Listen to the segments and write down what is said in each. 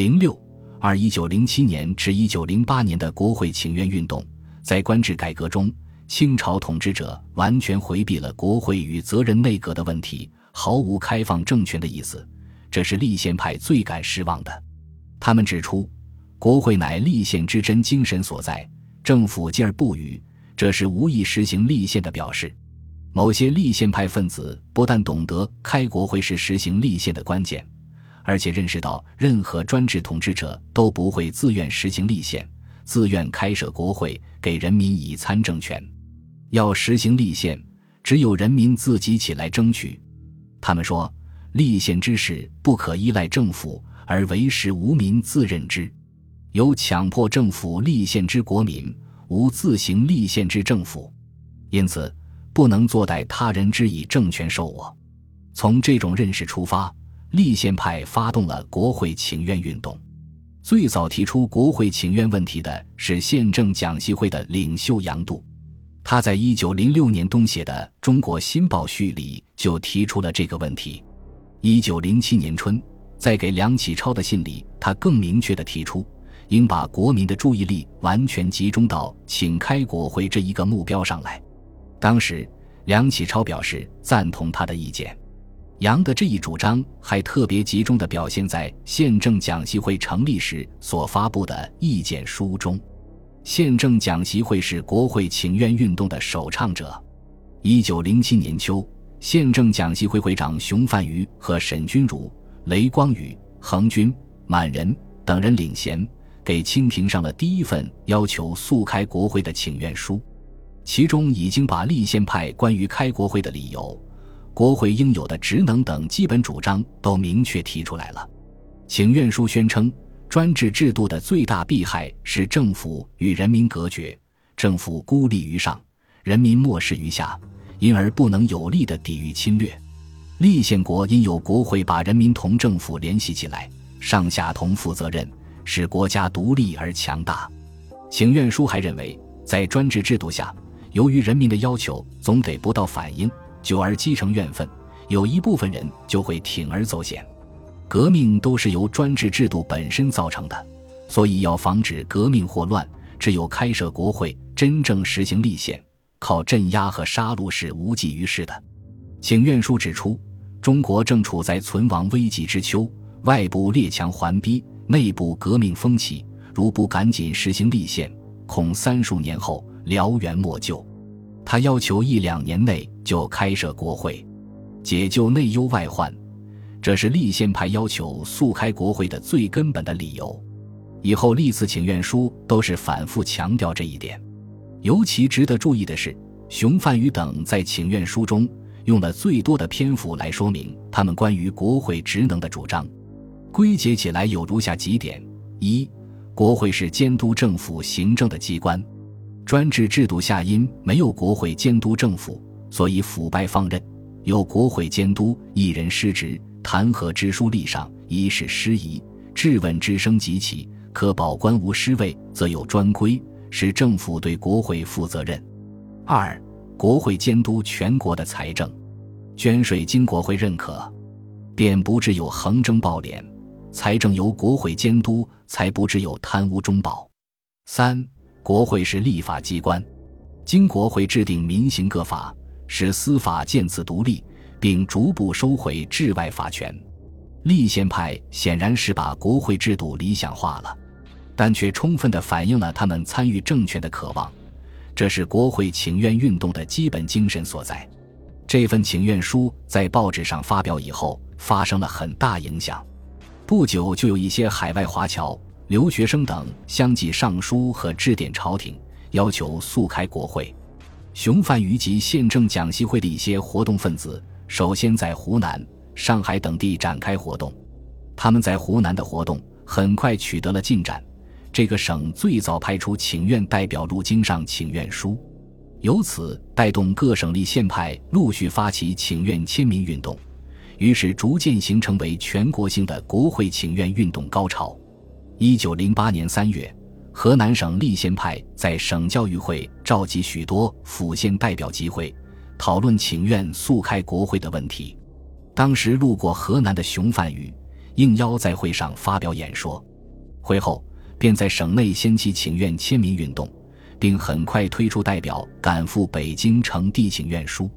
零六二一九零七年至一九零八年的国会请愿运动，在官制改革中，清朝统治者完全回避了国会与责任内阁的问题，毫无开放政权的意思，这是立宪派最感失望的。他们指出，国会乃立宪之真精神所在，政府继而不语，这是无意实行立宪的表示。某些立宪派分子不但懂得开国会是实行立宪的关键。而且认识到，任何专制统治者都不会自愿实行立宪，自愿开设国会给人民以参政权。要实行立宪，只有人民自己起来争取。他们说，立宪之事不可依赖政府，而为时无民自任之。有强迫政府立宪之国民，无自行立宪之政府。因此，不能坐待他人之以政权受我。从这种认识出发。立宪派发动了国会请愿运动，最早提出国会请愿问题的是宪政讲习会的领袖杨度，他在一九零六年冬写的《中国新报序》里就提出了这个问题。一九零七年春，在给梁启超的信里，他更明确地提出，应把国民的注意力完全集中到请开国会这一个目标上来。当时，梁启超表示赞同他的意见。杨的这一主张还特别集中地表现在宪政讲习会成立时所发布的意见书中。宪政讲习会是国会请愿运动的首倡者。一九零七年秋，宪政讲习会会长熊范瑜和沈钧儒、雷光宇、恒军、满人等人领衔，给清廷上了第一份要求速开国会的请愿书，其中已经把立宪派关于开国会的理由。国会应有的职能等基本主张都明确提出来了。请愿书宣称，专制制度的最大弊害是政府与人民隔绝，政府孤立于上，人民漠视于下，因而不能有力的抵御侵略。立宪国因有国会把人民同政府联系起来，上下同负责任，使国家独立而强大。请愿书还认为，在专制制度下，由于人民的要求总得不到反应。久而积成怨愤，有一部分人就会铤而走险。革命都是由专制制度本身造成的，所以要防止革命祸乱，只有开设国会，真正实行立宪，靠镇压和杀戮是无济于事的。请愿书指出，中国正处在存亡危急之秋，外部列强环逼，内部革命风起，如不赶紧实行立宪，恐三数年后燎原莫救。他要求一两年内就开设国会，解救内忧外患，这是立宪派要求速开国会的最根本的理由。以后历次请愿书都是反复强调这一点。尤其值得注意的是，熊范宇等在请愿书中用了最多的篇幅来说明他们关于国会职能的主张，归结起来有如下几点：一、国会是监督政府行政的机关。专制制度下，因没有国会监督政府，所以腐败放任；有国会监督，一人失职，弹劾之书立上，以使失仪；质问之声即起，可保官无失位，则有专规，使政府对国会负责任。二、国会监督全国的财政，捐税经国会认可，便不致有横征暴敛；财政由国会监督，才不致有贪污中饱。三。国会是立法机关，经国会制定民刑各法，使司法渐次独立，并逐步收回治外法权。立宪派显然是把国会制度理想化了，但却充分地反映了他们参与政权的渴望。这是国会请愿运动的基本精神所在。这份请愿书在报纸上发表以后，发生了很大影响。不久，就有一些海外华侨。留学生等相继上书和致电朝廷，要求速开国会。熊范于及宪政讲习会的一些活动分子，首先在湖南、上海等地展开活动。他们在湖南的活动很快取得了进展。这个省最早派出请愿代表入京上请愿书，由此带动各省立宪派陆续发起请愿签名运动，于是逐渐形成为全国性的国会请愿运动高潮。一九零八年三月，河南省立宪派在省教育会召集许多府县代表集会，讨论请愿速开国会的问题。当时路过河南的熊范宇应邀在会上发表演说。会后，便在省内掀起请愿签名运动，并很快推出代表赶赴北京呈递请愿书。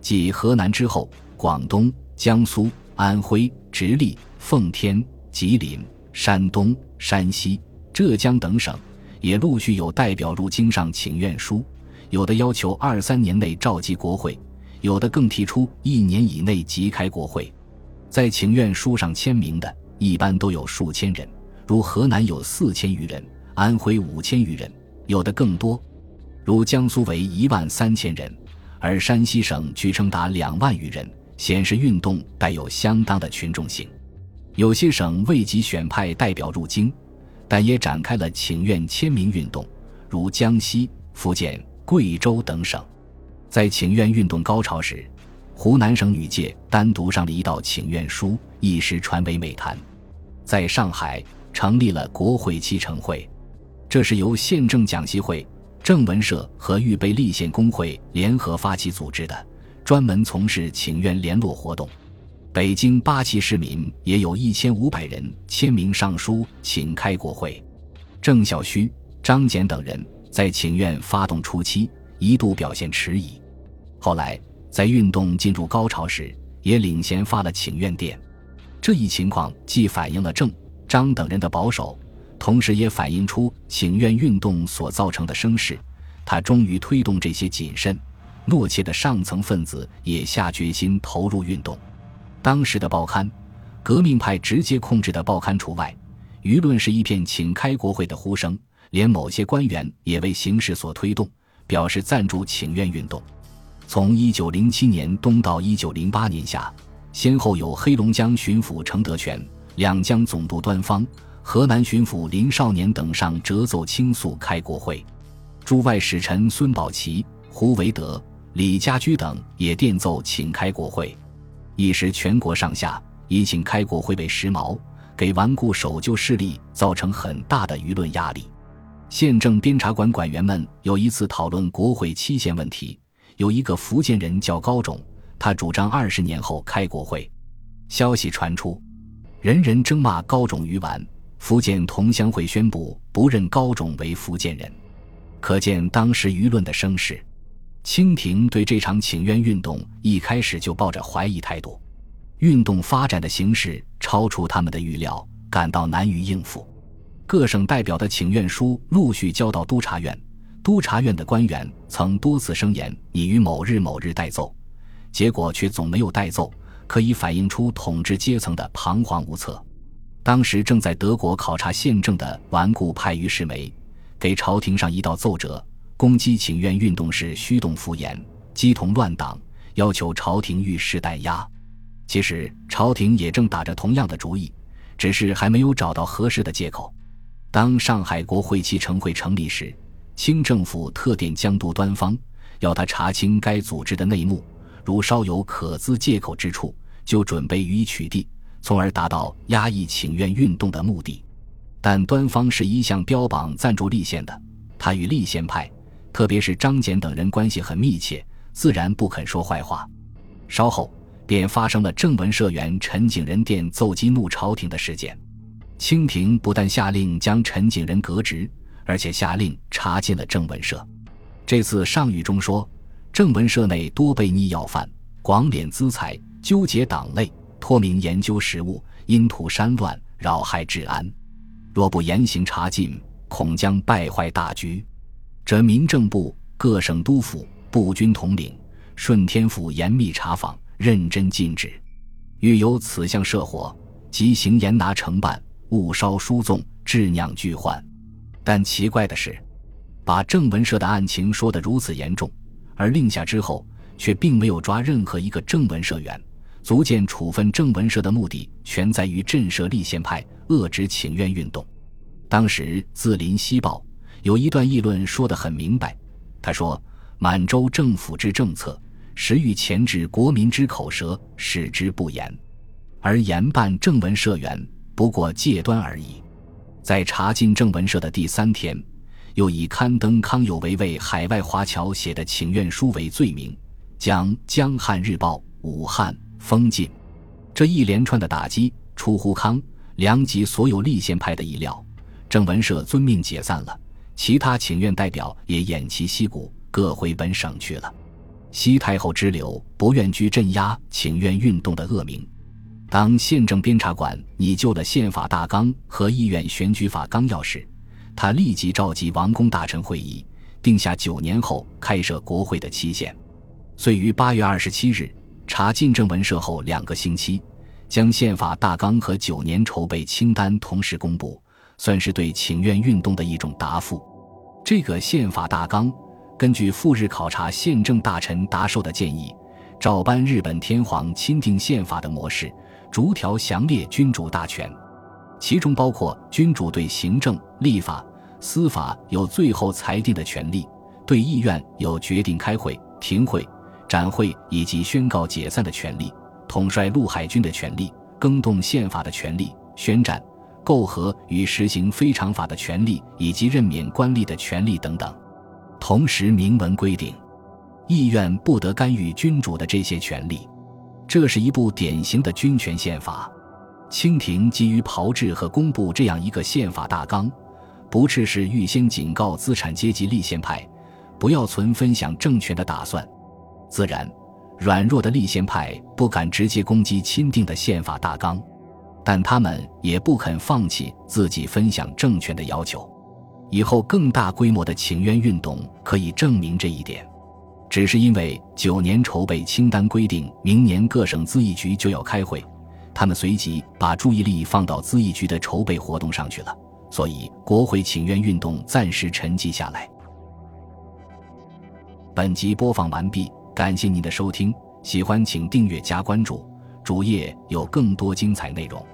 继河南之后，广东、江苏、安徽、直隶、奉天、吉林、山东、山西、浙江等省也陆续有代表入京上请愿书，有的要求二三年内召集国会，有的更提出一年以内即开国会。在请愿书上签名的，一般都有数千人，如河南有四千余人，安徽五千余人，有的更多，如江苏为一万三千人。而山西省据称达两万余人，显示运动带有相当的群众性。有些省未及选派代表入京，但也展开了请愿签名运动，如江西、福建、贵州等省。在请愿运动高潮时，湖南省女界单独上了一道请愿书，一时传为美谈。在上海成立了国会七成会，这是由宪政讲习会。正文社和预备立宪工会联合发起组织的，专门从事请愿联络活动。北京八旗市民也有一千五百人签名上书，请开国会。郑孝胥、张謇等人在请愿发动初期一度表现迟疑，后来在运动进入高潮时，也领衔发了请愿电。这一情况既反映了郑、张等人的保守。同时也反映出请愿运动所造成的声势，他终于推动这些谨慎、懦怯的上层分子也下决心投入运动。当时的报刊，革命派直接控制的报刊除外，舆论是一片请开国会的呼声，连某些官员也为形势所推动，表示赞助请愿运动。从1907年冬到1908年夏，先后有黑龙江巡抚程德全、两江总督端方。河南巡抚林少年等上折奏倾诉开国会，驻外使臣孙宝琦、胡维德、李家驹等也电奏请开国会，一时全国上下以请开国会为时髦，给顽固守旧势力造成很大的舆论压力。县政监察馆馆员们有一次讨论国会期限问题，有一个福建人叫高种，他主张二十年后开国会。消息传出，人人争骂高种愚顽。福建同乡会宣布不认高种为福建人，可见当时舆论的声势。清廷对这场请愿运动一开始就抱着怀疑态度，运动发展的形势超出他们的预料，感到难于应付。各省代表的请愿书陆续交到督察院，督察院的官员曾多次声言已于某日某日代奏，结果却总没有代奏，可以反映出统治阶层的彷徨无策。当时正在德国考察宪政的顽固派于世梅，给朝廷上一道奏折，攻击请愿运动是虚动敷衍、鸡同乱党，要求朝廷遇事怠压。其实朝廷也正打着同样的主意，只是还没有找到合适的借口。当上海国会期成会成立时，清政府特电江都端方，要他查清该组织的内幕，如稍有可资借口之处，就准备予以取缔。从而达到压抑请愿运动的目的，但端方是一向标榜赞助立宪的，他与立宪派，特别是张謇等人关系很密切，自然不肯说坏话。稍后便发生了正文社员陈景仁殿奏激怒朝廷的事件，清廷不但下令将陈景仁革职，而且下令查禁了正文社。这次上谕中说，正文社内多被逆要犯，广敛资财，纠结党类。托名研究实务，因图山乱，扰害治安。若不严刑查禁，恐将败坏大局。则民政部、各省督府、步军统领、顺天府严密查访，认真禁止。欲有此项设火，即行严拿惩办，勿烧书纵，致酿巨患。但奇怪的是，把正文社的案情说得如此严重，而令下之后，却并没有抓任何一个正文社员。足见处分正文社的目的全在于震慑立宪派，遏制请愿运动。当时《自林西报》有一段议论说得很明白，他说：“满洲政府之政策，实欲钳制国民之口舌，使之不言；而严办正文社员，不过戒端而已。”在查禁正文社的第三天，又以刊登康有为为海外华侨写的请愿书为罪名，将《江汉日报》、武汉。封禁，这一连串的打击出乎康梁及所有立宪派的意料，郑文社遵命解散了，其他请愿代表也偃旗息鼓，各回本省去了。西太后之流不愿居镇压请愿运动的恶名。当宪政监察馆拟就了宪法大纲和议院选举法纲要时，他立即召集王公大臣会议，定下九年后开设国会的期限。遂于八月二十七日查进政文社后两个星期，将宪法大纲和九年筹备清单同时公布，算是对请愿运动的一种答复。这个宪法大纲根据赴日考察宪政大臣达寿的建议，照搬日本天皇钦定宪法的模式。逐条详列君主大权，其中包括君主对行政、立法、司法有最后裁定的权利，对议院有决定开会、停会、展会以及宣告解散的权利，统帅陆海军的权利，更动宪法的权利，宣战、媾和与实行非常法的权利，以及任免官吏的权利等等。同时明文规定，议院不得干预君主的这些权利。这是一部典型的君权宪法。清廷急于炮制和公布这样一个宪法大纲，不啻是预先警告资产阶级立宪派，不要存分享政权的打算。自然，软弱的立宪派不敢直接攻击钦定的宪法大纲，但他们也不肯放弃自己分享政权的要求。以后更大规模的请愿运动可以证明这一点。只是因为九年筹备清单规定明年各省咨议局就要开会，他们随即把注意力放到咨议局的筹备活动上去了，所以国会请愿运动暂时沉寂下来。本集播放完毕，感谢您的收听，喜欢请订阅加关注，主页有更多精彩内容。